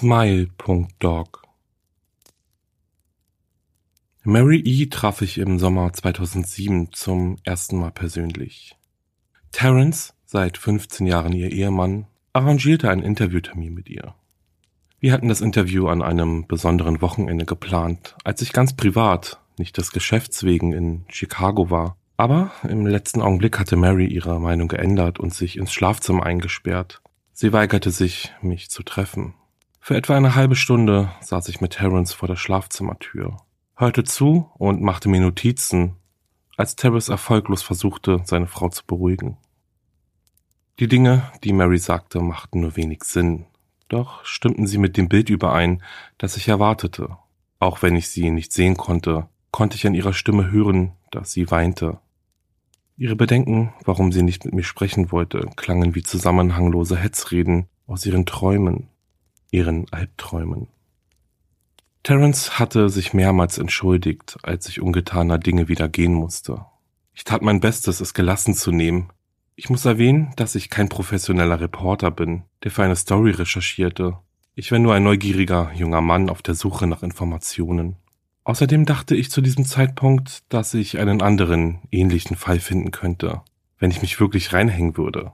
Smile.dog Mary E. traf ich im Sommer 2007 zum ersten Mal persönlich. Terence, seit 15 Jahren ihr Ehemann, arrangierte einen Interviewtermin mit ihr. Wir hatten das Interview an einem besonderen Wochenende geplant, als ich ganz privat, nicht des Geschäfts wegen, in Chicago war. Aber im letzten Augenblick hatte Mary ihre Meinung geändert und sich ins Schlafzimmer eingesperrt. Sie weigerte sich, mich zu treffen. Für etwa eine halbe Stunde saß ich mit Terence vor der Schlafzimmertür, hörte zu und machte mir Notizen, als Terence erfolglos versuchte, seine Frau zu beruhigen. Die Dinge, die Mary sagte, machten nur wenig Sinn, doch stimmten sie mit dem Bild überein, das ich erwartete. Auch wenn ich sie nicht sehen konnte, konnte ich an ihrer Stimme hören, dass sie weinte. Ihre Bedenken, warum sie nicht mit mir sprechen wollte, klangen wie zusammenhanglose Hetzreden aus ihren Träumen, ihren Albträumen. Terence hatte sich mehrmals entschuldigt, als ich ungetaner Dinge wieder gehen musste. Ich tat mein Bestes, es gelassen zu nehmen. Ich muss erwähnen, dass ich kein professioneller Reporter bin, der für eine Story recherchierte. Ich war nur ein neugieriger junger Mann auf der Suche nach Informationen. Außerdem dachte ich zu diesem Zeitpunkt, dass ich einen anderen, ähnlichen Fall finden könnte, wenn ich mich wirklich reinhängen würde.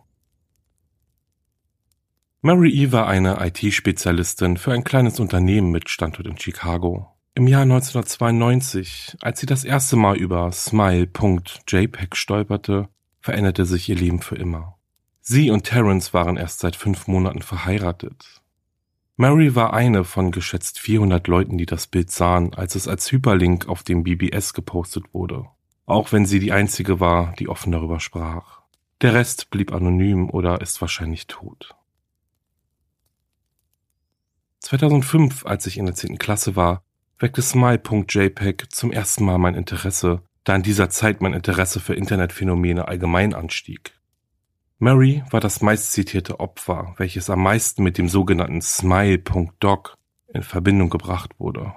Mary E. war eine IT-Spezialistin für ein kleines Unternehmen mit Standort in Chicago. Im Jahr 1992, als sie das erste Mal über Smile.jpg stolperte, veränderte sich ihr Leben für immer. Sie und Terence waren erst seit fünf Monaten verheiratet. Mary war eine von geschätzt 400 Leuten, die das Bild sahen, als es als Hyperlink auf dem BBS gepostet wurde. Auch wenn sie die einzige war, die offen darüber sprach. Der Rest blieb anonym oder ist wahrscheinlich tot. 2005, als ich in der 10. Klasse war, weckte Smile.jpg zum ersten Mal mein Interesse, da in dieser Zeit mein Interesse für Internetphänomene allgemein anstieg. Mary war das meistzitierte Opfer, welches am meisten mit dem sogenannten Smile.doc in Verbindung gebracht wurde.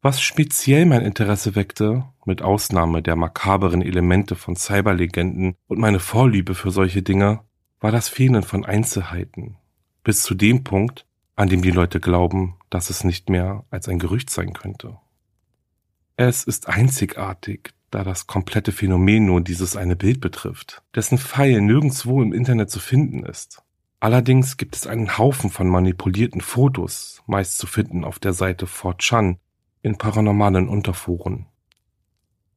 Was speziell mein Interesse weckte, mit Ausnahme der makaberen Elemente von Cyberlegenden und meine Vorliebe für solche Dinge, war das Fehlen von Einzelheiten, bis zu dem Punkt, an dem die Leute glauben, dass es nicht mehr als ein Gerücht sein könnte. Es ist einzigartig, da das komplette Phänomen nur dieses eine Bild betrifft, dessen Pfeil nirgendswo im Internet zu finden ist. Allerdings gibt es einen Haufen von manipulierten Fotos, meist zu finden auf der Seite 4chan, in paranormalen Unterforen.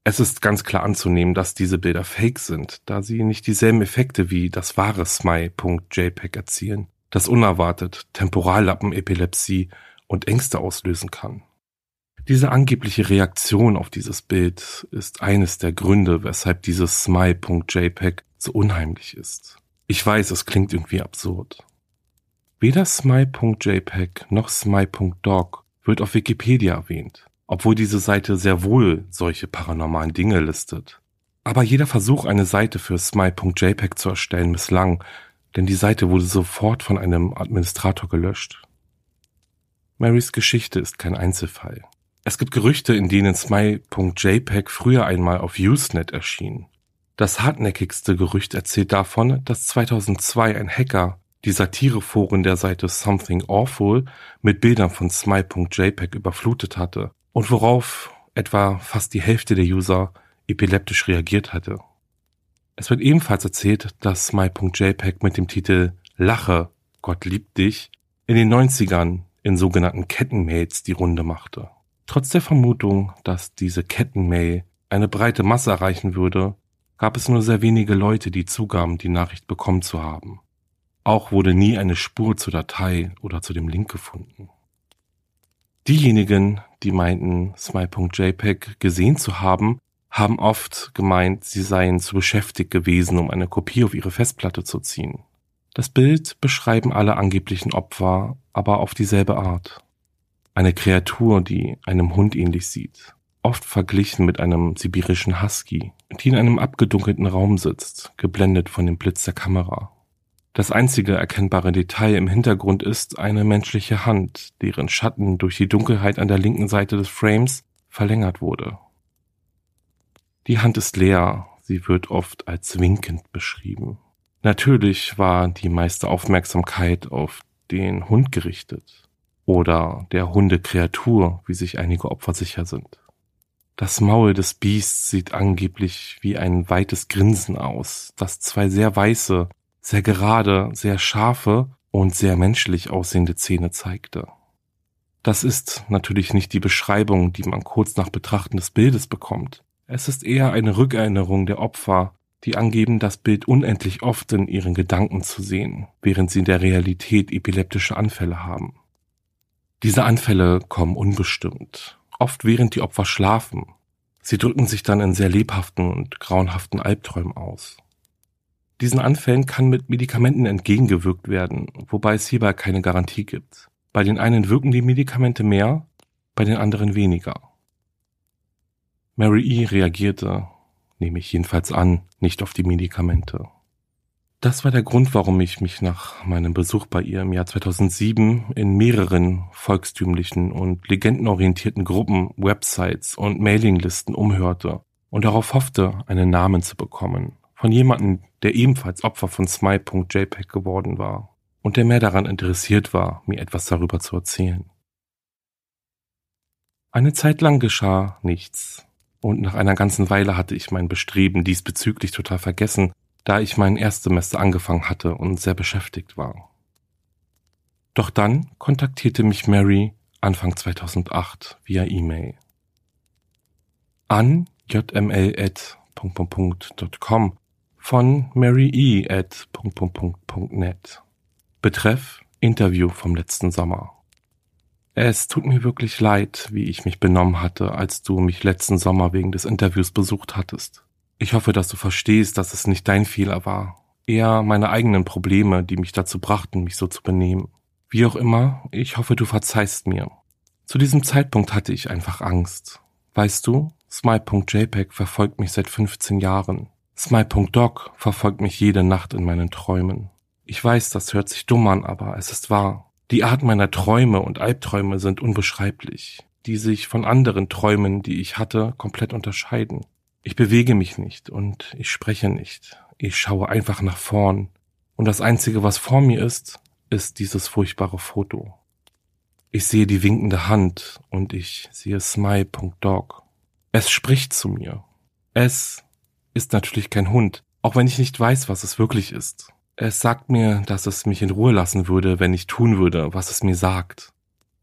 Es ist ganz klar anzunehmen, dass diese Bilder fake sind, da sie nicht dieselben Effekte wie das wahre Smile.jpg erzielen das unerwartet Temporallappenepilepsie und Ängste auslösen kann. Diese angebliche Reaktion auf dieses Bild ist eines der Gründe, weshalb dieses Smile.jpg so unheimlich ist. Ich weiß, es klingt irgendwie absurd. Weder Smile.jpg noch Smile.dog wird auf Wikipedia erwähnt, obwohl diese Seite sehr wohl solche paranormalen Dinge listet. Aber jeder Versuch, eine Seite für Smile.jpg zu erstellen, misslang, denn die Seite wurde sofort von einem Administrator gelöscht. Marys Geschichte ist kein Einzelfall. Es gibt Gerüchte, in denen Smile.jpg früher einmal auf Usenet erschien. Das hartnäckigste Gerücht erzählt davon, dass 2002 ein Hacker die Satireforen der Seite Something Awful mit Bildern von Smile.jpg überflutet hatte, und worauf etwa fast die Hälfte der User epileptisch reagiert hatte. Es wird ebenfalls erzählt, dass My.jpg mit dem Titel Lache, Gott liebt dich in den 90ern in sogenannten Kettenmails die Runde machte. Trotz der Vermutung, dass diese Kettenmail eine breite Masse erreichen würde, gab es nur sehr wenige Leute, die zugaben, die Nachricht bekommen zu haben. Auch wurde nie eine Spur zur Datei oder zu dem Link gefunden. Diejenigen, die meinten, Smile.jpg gesehen zu haben, haben oft gemeint, sie seien zu beschäftigt gewesen, um eine Kopie auf ihre Festplatte zu ziehen. Das Bild beschreiben alle angeblichen Opfer aber auf dieselbe Art. Eine Kreatur, die einem Hund ähnlich sieht, oft verglichen mit einem sibirischen Husky, die in einem abgedunkelten Raum sitzt, geblendet von dem Blitz der Kamera. Das einzige erkennbare Detail im Hintergrund ist eine menschliche Hand, deren Schatten durch die Dunkelheit an der linken Seite des Frames verlängert wurde. Die Hand ist leer, sie wird oft als winkend beschrieben. Natürlich war die meiste Aufmerksamkeit auf den Hund gerichtet oder der Hundekreatur, wie sich einige Opfer sicher sind. Das Maul des Biests sieht angeblich wie ein weites Grinsen aus, das zwei sehr weiße, sehr gerade, sehr scharfe und sehr menschlich aussehende Zähne zeigte. Das ist natürlich nicht die Beschreibung, die man kurz nach Betrachten des Bildes bekommt. Es ist eher eine Rückerinnerung der Opfer, die angeben, das Bild unendlich oft in ihren Gedanken zu sehen, während sie in der Realität epileptische Anfälle haben. Diese Anfälle kommen unbestimmt, oft während die Opfer schlafen. Sie drücken sich dann in sehr lebhaften und grauenhaften Albträumen aus. Diesen Anfällen kann mit Medikamenten entgegengewirkt werden, wobei es hierbei keine Garantie gibt. Bei den einen wirken die Medikamente mehr, bei den anderen weniger. Mary E. reagierte, nehme ich jedenfalls an, nicht auf die Medikamente. Das war der Grund, warum ich mich nach meinem Besuch bei ihr im Jahr 2007 in mehreren volkstümlichen und legendenorientierten Gruppen, Websites und Mailinglisten umhörte und darauf hoffte, einen Namen zu bekommen. Von jemandem, der ebenfalls Opfer von Smile.jpg geworden war und der mehr daran interessiert war, mir etwas darüber zu erzählen. Eine Zeit lang geschah nichts. Und nach einer ganzen Weile hatte ich mein Bestreben diesbezüglich total vergessen, da ich mein Erstsemester angefangen hatte und sehr beschäftigt war. Doch dann kontaktierte mich Mary Anfang 2008 via E-Mail. An jml.com von marye.net. Betreff Interview vom letzten Sommer. Es tut mir wirklich leid, wie ich mich benommen hatte, als du mich letzten Sommer wegen des Interviews besucht hattest. Ich hoffe, dass du verstehst, dass es nicht dein Fehler war, eher meine eigenen Probleme, die mich dazu brachten, mich so zu benehmen. Wie auch immer, ich hoffe, du verzeihst mir. Zu diesem Zeitpunkt hatte ich einfach Angst. Weißt du, Smile.jpg verfolgt mich seit 15 Jahren. Smile.doc verfolgt mich jede Nacht in meinen Träumen. Ich weiß, das hört sich dumm an, aber es ist wahr. Die Art meiner Träume und Albträume sind unbeschreiblich, die sich von anderen Träumen, die ich hatte, komplett unterscheiden. Ich bewege mich nicht und ich spreche nicht. Ich schaue einfach nach vorn. Und das Einzige, was vor mir ist, ist dieses furchtbare Foto. Ich sehe die winkende Hand und ich sehe smile.dog. Es spricht zu mir. Es ist natürlich kein Hund, auch wenn ich nicht weiß, was es wirklich ist. Es sagt mir, dass es mich in Ruhe lassen würde, wenn ich tun würde, was es mir sagt.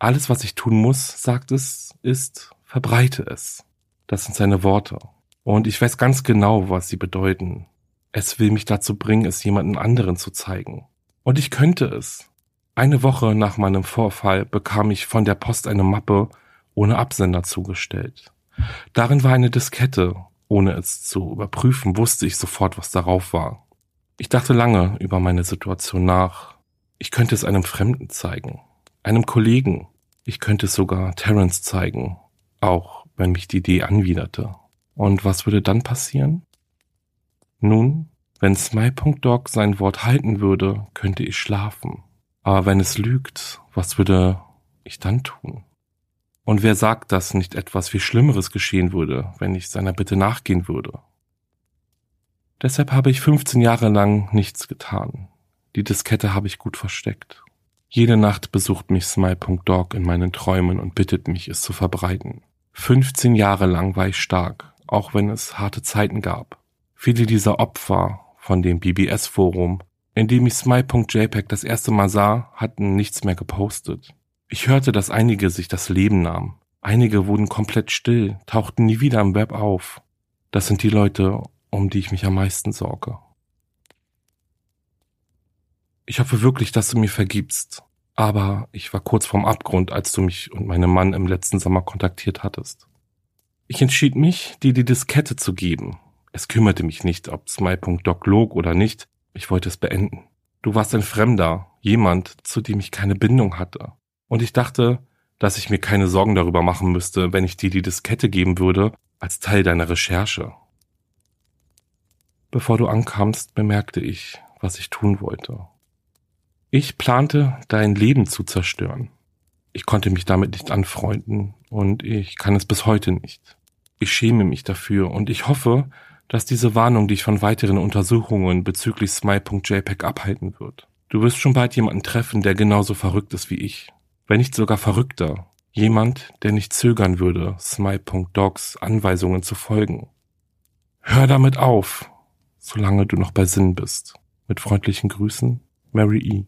Alles, was ich tun muss, sagt es, ist, verbreite es. Das sind seine Worte. Und ich weiß ganz genau, was sie bedeuten. Es will mich dazu bringen, es jemanden anderen zu zeigen. Und ich könnte es. Eine Woche nach meinem Vorfall bekam ich von der Post eine Mappe ohne Absender zugestellt. Darin war eine Diskette. Ohne es zu überprüfen, wusste ich sofort, was darauf war. Ich dachte lange über meine Situation nach. Ich könnte es einem Fremden zeigen, einem Kollegen. Ich könnte es sogar Terence zeigen, auch wenn mich die Idee anwiderte. Und was würde dann passieren? Nun, wenn Smile.dog sein Wort halten würde, könnte ich schlafen. Aber wenn es lügt, was würde ich dann tun? Und wer sagt, dass nicht etwas viel Schlimmeres geschehen würde, wenn ich seiner Bitte nachgehen würde? Deshalb habe ich 15 Jahre lang nichts getan. Die Diskette habe ich gut versteckt. Jede Nacht besucht mich Smile.dog in meinen Träumen und bittet mich, es zu verbreiten. 15 Jahre lang war ich stark, auch wenn es harte Zeiten gab. Viele dieser Opfer von dem BBS-Forum, in dem ich Smile.jpg das erste Mal sah, hatten nichts mehr gepostet. Ich hörte, dass einige sich das Leben nahmen. Einige wurden komplett still, tauchten nie wieder im Web auf. Das sind die Leute, um die ich mich am meisten sorge. Ich hoffe wirklich, dass du mir vergibst. Aber ich war kurz vorm Abgrund, als du mich und meinen Mann im letzten Sommer kontaktiert hattest. Ich entschied mich, dir die Diskette zu geben. Es kümmerte mich nicht, ob Smile.doc log oder nicht. Ich wollte es beenden. Du warst ein Fremder, jemand, zu dem ich keine Bindung hatte. Und ich dachte, dass ich mir keine Sorgen darüber machen müsste, wenn ich dir die Diskette geben würde, als Teil deiner Recherche. Bevor du ankamst, bemerkte ich, was ich tun wollte. Ich plante, dein Leben zu zerstören. Ich konnte mich damit nicht anfreunden und ich kann es bis heute nicht. Ich schäme mich dafür und ich hoffe, dass diese Warnung dich von weiteren Untersuchungen bezüglich Smile.jpg abhalten wird. Du wirst schon bald jemanden treffen, der genauso verrückt ist wie ich. Wenn nicht sogar verrückter. Jemand, der nicht zögern würde, Smile.dogs Anweisungen zu folgen. Hör damit auf, solange du noch bei Sinn bist. Mit freundlichen Grüßen, Mary E.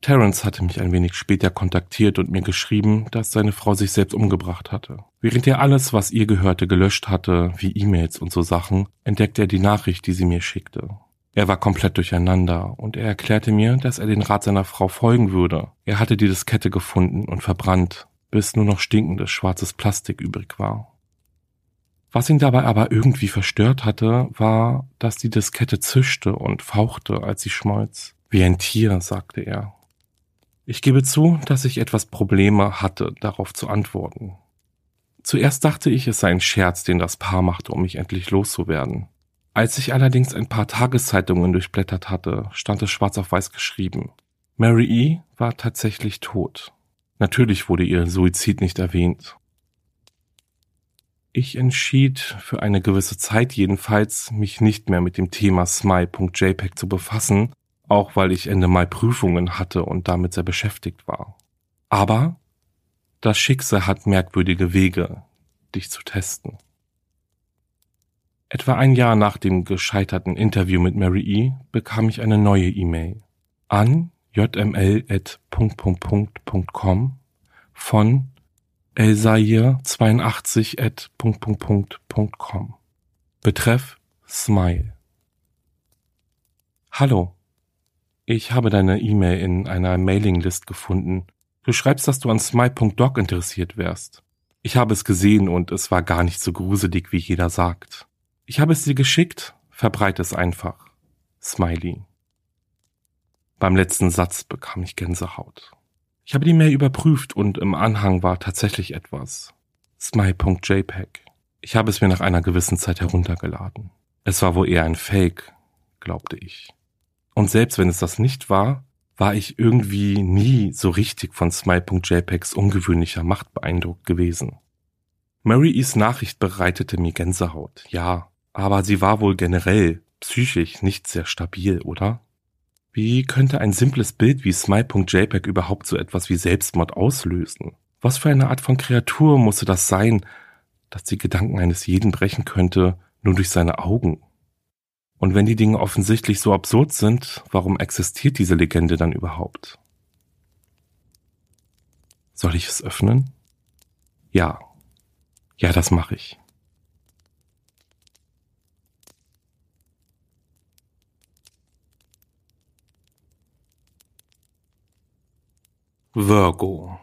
Terence hatte mich ein wenig später kontaktiert und mir geschrieben, dass seine Frau sich selbst umgebracht hatte. Während er alles, was ihr gehörte, gelöscht hatte, wie E-Mails und so Sachen, entdeckte er die Nachricht, die sie mir schickte. Er war komplett durcheinander und er erklärte mir, dass er den Rat seiner Frau folgen würde. Er hatte die Diskette gefunden und verbrannt, bis nur noch stinkendes schwarzes Plastik übrig war. Was ihn dabei aber irgendwie verstört hatte, war, dass die Diskette zischte und fauchte, als sie schmolz. Wie ein Tier, sagte er. Ich gebe zu, dass ich etwas Probleme hatte, darauf zu antworten. Zuerst dachte ich, es sei ein Scherz, den das Paar machte, um mich endlich loszuwerden. Als ich allerdings ein paar Tageszeitungen durchblättert hatte, stand es schwarz auf weiß geschrieben. Mary E. war tatsächlich tot. Natürlich wurde ihr Suizid nicht erwähnt. Ich entschied, für eine gewisse Zeit jedenfalls, mich nicht mehr mit dem Thema Smile.jpg zu befassen auch weil ich Ende Mai Prüfungen hatte und damit sehr beschäftigt war. Aber das Schicksal hat merkwürdige Wege, dich zu testen. Etwa ein Jahr nach dem gescheiterten Interview mit Mary E. bekam ich eine neue E-Mail an jml.com von elsair82.com. Betreff Smile. Hallo, ich habe deine E-Mail in einer Mailinglist gefunden. Du schreibst, dass du an smile.doc interessiert wärst. Ich habe es gesehen und es war gar nicht so gruselig, wie jeder sagt. Ich habe es dir geschickt, verbreite es einfach. Smiley. Beim letzten Satz bekam ich Gänsehaut. Ich habe die Mail überprüft und im Anhang war tatsächlich etwas. Smile.jpg. Ich habe es mir nach einer gewissen Zeit heruntergeladen. Es war wohl eher ein Fake, glaubte ich. Und selbst wenn es das nicht war, war ich irgendwie nie so richtig von Smile.jpgs ungewöhnlicher Macht beeindruckt gewesen. Mary E's Nachricht bereitete mir Gänsehaut, ja, aber sie war wohl generell psychisch nicht sehr stabil, oder? Wie könnte ein simples Bild wie Smile.jpg überhaupt so etwas wie Selbstmord auslösen? Was für eine Art von Kreatur musste das sein, dass die Gedanken eines jeden brechen könnte, nur durch seine Augen? Und wenn die Dinge offensichtlich so absurd sind, warum existiert diese Legende dann überhaupt? Soll ich es öffnen? Ja. Ja, das mache ich. Virgo.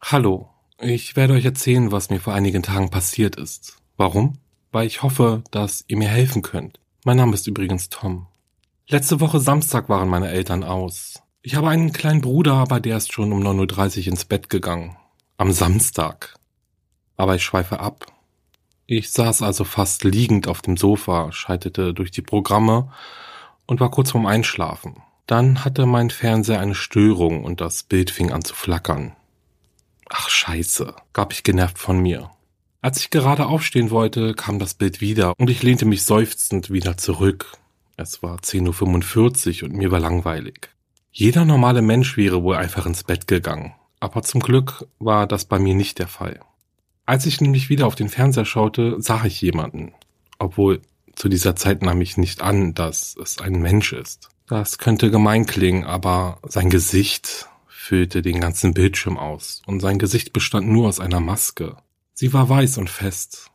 Hallo, ich werde euch erzählen, was mir vor einigen Tagen passiert ist. Warum? weil ich hoffe, dass ihr mir helfen könnt. Mein Name ist übrigens Tom. Letzte Woche Samstag waren meine Eltern aus. Ich habe einen kleinen Bruder, aber der ist schon um 9.30 Uhr ins Bett gegangen. Am Samstag. Aber ich schweife ab. Ich saß also fast liegend auf dem Sofa, schaltete durch die Programme und war kurz vorm Einschlafen. Dann hatte mein Fernseher eine Störung und das Bild fing an zu flackern. Ach scheiße, gab ich genervt von mir. Als ich gerade aufstehen wollte, kam das Bild wieder und ich lehnte mich seufzend wieder zurück. Es war 10.45 Uhr und mir war langweilig. Jeder normale Mensch wäre wohl einfach ins Bett gegangen. Aber zum Glück war das bei mir nicht der Fall. Als ich nämlich wieder auf den Fernseher schaute, sah ich jemanden. Obwohl zu dieser Zeit nahm ich nicht an, dass es ein Mensch ist. Das könnte gemein klingen, aber sein Gesicht füllte den ganzen Bildschirm aus und sein Gesicht bestand nur aus einer Maske. Sie war weiß und fest.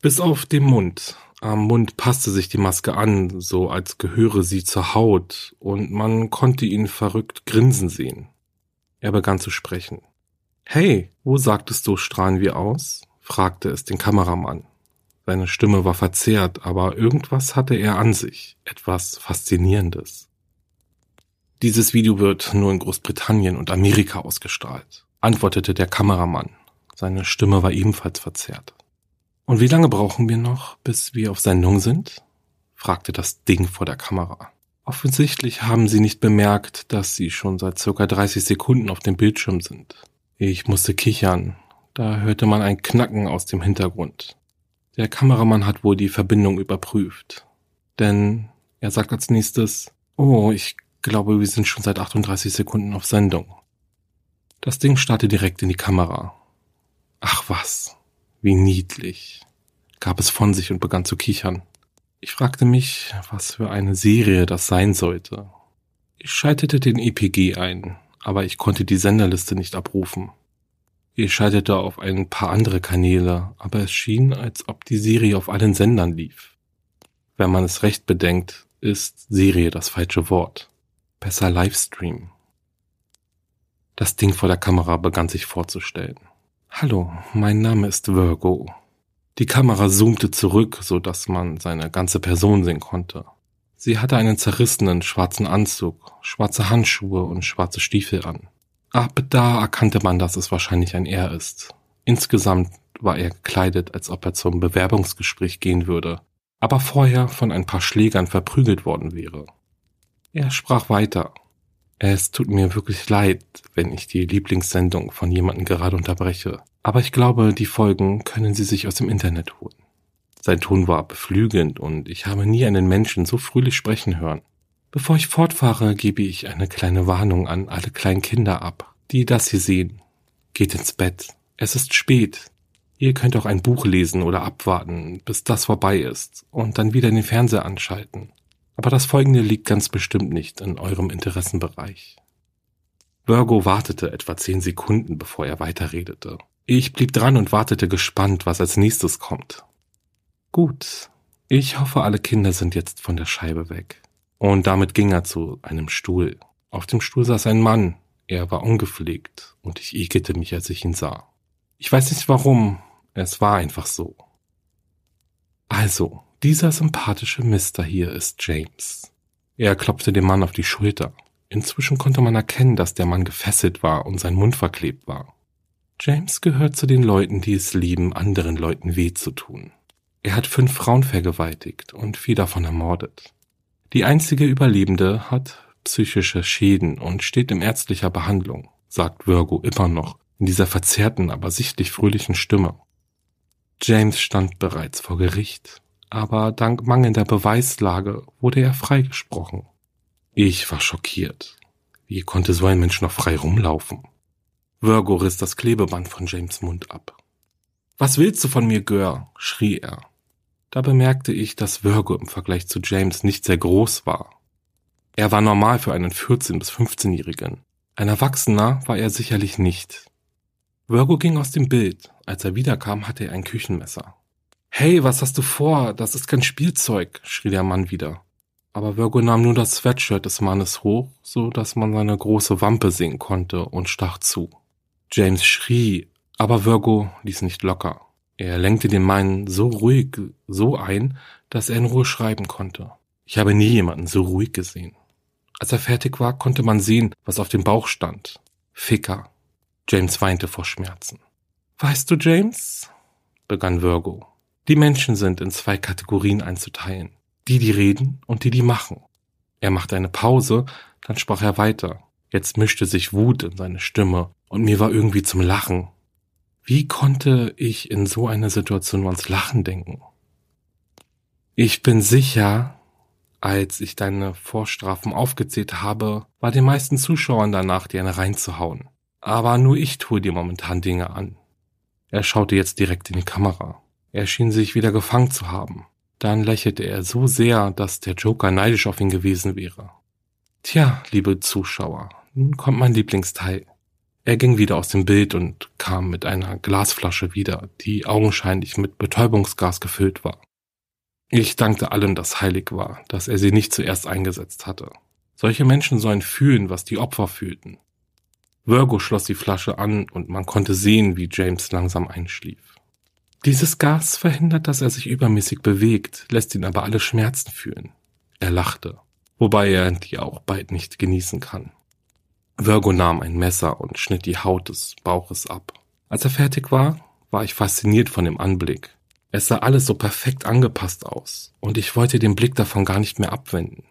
Bis auf den Mund. Am Mund passte sich die Maske an, so als gehöre sie zur Haut, und man konnte ihn verrückt grinsen sehen. Er begann zu sprechen. Hey, wo sagtest du, strahlen wir aus? fragte es den Kameramann. Seine Stimme war verzerrt, aber irgendwas hatte er an sich, etwas Faszinierendes. Dieses Video wird nur in Großbritannien und Amerika ausgestrahlt, antwortete der Kameramann. Seine Stimme war ebenfalls verzerrt. Und wie lange brauchen wir noch, bis wir auf Sendung sind? fragte das Ding vor der Kamera. Offensichtlich haben sie nicht bemerkt, dass sie schon seit circa 30 Sekunden auf dem Bildschirm sind. Ich musste kichern. Da hörte man ein Knacken aus dem Hintergrund. Der Kameramann hat wohl die Verbindung überprüft. Denn er sagt als nächstes, oh, ich glaube, wir sind schon seit 38 Sekunden auf Sendung. Das Ding starrte direkt in die Kamera. Ach was, wie niedlich, gab es von sich und begann zu kichern. Ich fragte mich, was für eine Serie das sein sollte. Ich schaltete den EPG ein, aber ich konnte die Senderliste nicht abrufen. Ich schaltete auf ein paar andere Kanäle, aber es schien, als ob die Serie auf allen Sendern lief. Wenn man es recht bedenkt, ist Serie das falsche Wort. Besser Livestream. Das Ding vor der Kamera begann sich vorzustellen. Hallo, mein Name ist Virgo. Die Kamera zoomte zurück, so dass man seine ganze Person sehen konnte. Sie hatte einen zerrissenen schwarzen Anzug, schwarze Handschuhe und schwarze Stiefel an. Ab da erkannte man, dass es wahrscheinlich ein Er ist. Insgesamt war er gekleidet, als ob er zum Bewerbungsgespräch gehen würde, aber vorher von ein paar Schlägern verprügelt worden wäre. Er sprach weiter. Es tut mir wirklich leid, wenn ich die Lieblingssendung von jemandem gerade unterbreche, aber ich glaube, die Folgen können Sie sich aus dem Internet holen. Sein Ton war beflügelnd und ich habe nie einen Menschen so fröhlich sprechen hören. Bevor ich fortfahre, gebe ich eine kleine Warnung an alle kleinen Kinder ab, die das hier sehen. Geht ins Bett. Es ist spät. Ihr könnt auch ein Buch lesen oder abwarten, bis das vorbei ist, und dann wieder den Fernseher anschalten. Aber das Folgende liegt ganz bestimmt nicht in eurem Interessenbereich. Virgo wartete etwa zehn Sekunden, bevor er weiterredete. Ich blieb dran und wartete gespannt, was als nächstes kommt. Gut, ich hoffe, alle Kinder sind jetzt von der Scheibe weg. Und damit ging er zu einem Stuhl. Auf dem Stuhl saß ein Mann. Er war ungepflegt und ich ekelte mich, als ich ihn sah. Ich weiß nicht warum, es war einfach so. Also, dieser sympathische Mister hier ist James. Er klopfte dem Mann auf die Schulter. Inzwischen konnte man erkennen, dass der Mann gefesselt war und sein Mund verklebt war. James gehört zu den Leuten, die es lieben, anderen Leuten weh zu tun. Er hat fünf Frauen vergewaltigt und vier davon ermordet. Die einzige Überlebende hat psychische Schäden und steht in ärztlicher Behandlung, sagt Virgo immer noch in dieser verzerrten, aber sichtlich fröhlichen Stimme. James stand bereits vor Gericht aber dank mangelnder Beweislage wurde er freigesprochen. Ich war schockiert. Wie konnte so ein Mensch noch frei rumlaufen? Virgo riss das Klebeband von James Mund ab. Was willst du von mir, Gör? schrie er. Da bemerkte ich, dass Virgo im Vergleich zu James nicht sehr groß war. Er war normal für einen 14- bis 15-Jährigen. Ein Erwachsener war er sicherlich nicht. Virgo ging aus dem Bild. Als er wiederkam, hatte er ein Küchenmesser. Hey, was hast du vor? Das ist kein Spielzeug, schrie der Mann wieder. Aber Virgo nahm nur das Sweatshirt des Mannes hoch, so dass man seine große Wampe sehen konnte und stach zu. James schrie, aber Virgo ließ nicht locker. Er lenkte den Mann so ruhig, so ein, dass er in Ruhe schreiben konnte. Ich habe nie jemanden so ruhig gesehen. Als er fertig war, konnte man sehen, was auf dem Bauch stand. Ficker. James weinte vor Schmerzen. Weißt du, James? begann Virgo. Die Menschen sind in zwei Kategorien einzuteilen. Die, die reden und die, die machen. Er machte eine Pause, dann sprach er weiter. Jetzt mischte sich Wut in seine Stimme und mir war irgendwie zum Lachen. Wie konnte ich in so einer Situation ans Lachen denken? Ich bin sicher, als ich deine Vorstrafen aufgezählt habe, war den meisten Zuschauern danach, dir eine reinzuhauen. Aber nur ich tue dir momentan Dinge an. Er schaute jetzt direkt in die Kamera. Er schien sich wieder gefangen zu haben. Dann lächelte er so sehr, dass der Joker neidisch auf ihn gewesen wäre. Tja, liebe Zuschauer, nun kommt mein Lieblingsteil. Er ging wieder aus dem Bild und kam mit einer Glasflasche wieder, die augenscheinlich mit Betäubungsgas gefüllt war. Ich dankte allem, das heilig war, dass er sie nicht zuerst eingesetzt hatte. Solche Menschen sollen fühlen, was die Opfer fühlten. Virgo schloss die Flasche an und man konnte sehen, wie James langsam einschlief. Dieses Gas verhindert, dass er sich übermäßig bewegt, lässt ihn aber alle Schmerzen fühlen. Er lachte, wobei er die auch bald nicht genießen kann. Virgo nahm ein Messer und schnitt die Haut des Bauches ab. Als er fertig war, war ich fasziniert von dem Anblick. Es sah alles so perfekt angepasst aus, und ich wollte den Blick davon gar nicht mehr abwenden.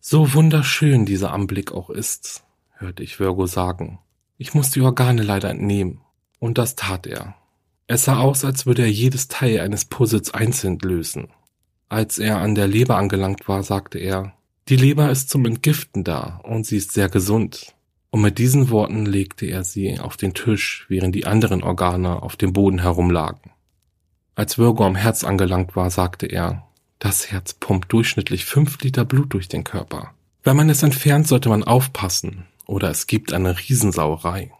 So wunderschön dieser Anblick auch ist, hörte ich Virgo sagen. Ich muss die Organe leider entnehmen. Und das tat er. Es sah aus, als würde er jedes Teil eines Puzzles einzeln lösen. Als er an der Leber angelangt war, sagte er, die Leber ist zum Entgiften da und sie ist sehr gesund. Und mit diesen Worten legte er sie auf den Tisch, während die anderen Organe auf dem Boden herumlagen. Als Virgo am Herz angelangt war, sagte er, das Herz pumpt durchschnittlich fünf Liter Blut durch den Körper. Wenn man es entfernt, sollte man aufpassen, oder es gibt eine Riesensauerei.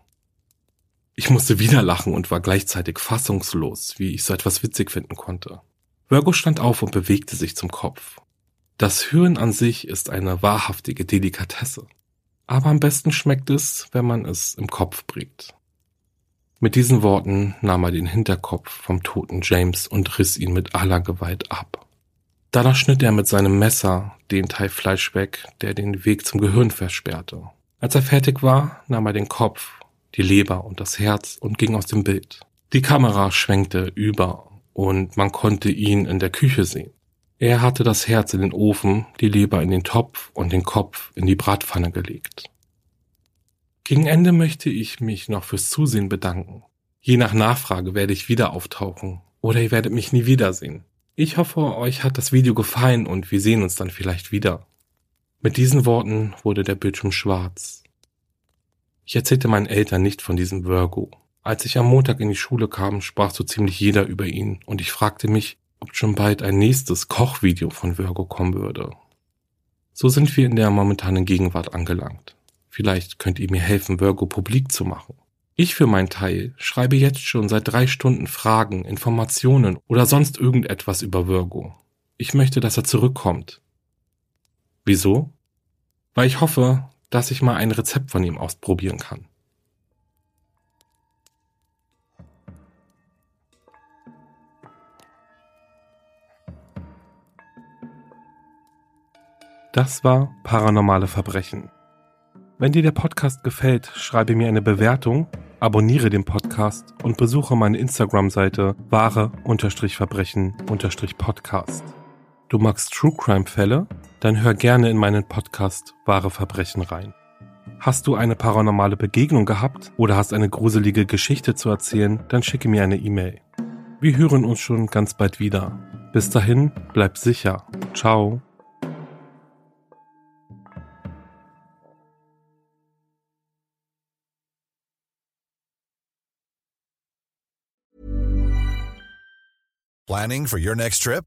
Ich musste wieder lachen und war gleichzeitig fassungslos, wie ich so etwas witzig finden konnte. Virgo stand auf und bewegte sich zum Kopf. Das Hirn an sich ist eine wahrhaftige Delikatesse. Aber am besten schmeckt es, wenn man es im Kopf bringt. Mit diesen Worten nahm er den Hinterkopf vom toten James und riss ihn mit aller Gewalt ab. Danach schnitt er mit seinem Messer den Teil Fleisch weg, der den Weg zum Gehirn versperrte. Als er fertig war, nahm er den Kopf, die Leber und das Herz und ging aus dem Bild. Die Kamera schwenkte über und man konnte ihn in der Küche sehen. Er hatte das Herz in den Ofen, die Leber in den Topf und den Kopf in die Bratpfanne gelegt. Gegen Ende möchte ich mich noch fürs Zusehen bedanken. Je nach Nachfrage werde ich wieder auftauchen oder ihr werdet mich nie wiedersehen. Ich hoffe, euch hat das Video gefallen und wir sehen uns dann vielleicht wieder. Mit diesen Worten wurde der Bildschirm schwarz. Ich erzählte meinen Eltern nicht von diesem Virgo. Als ich am Montag in die Schule kam, sprach so ziemlich jeder über ihn und ich fragte mich, ob schon bald ein nächstes Kochvideo von Virgo kommen würde. So sind wir in der momentanen Gegenwart angelangt. Vielleicht könnt ihr mir helfen, Virgo publik zu machen. Ich für meinen Teil schreibe jetzt schon seit drei Stunden Fragen, Informationen oder sonst irgendetwas über Virgo. Ich möchte, dass er zurückkommt. Wieso? Weil ich hoffe, dass ich mal ein Rezept von ihm ausprobieren kann. Das war Paranormale Verbrechen. Wenn dir der Podcast gefällt, schreibe mir eine Bewertung, abonniere den Podcast und besuche meine Instagram-Seite wahre-verbrechen-podcast. Du magst True Crime Fälle? Dann hör gerne in meinen Podcast Wahre Verbrechen rein. Hast du eine paranormale Begegnung gehabt oder hast eine gruselige Geschichte zu erzählen, dann schicke mir eine E-Mail. Wir hören uns schon ganz bald wieder. Bis dahin, bleib sicher. Ciao. Planning for your next trip?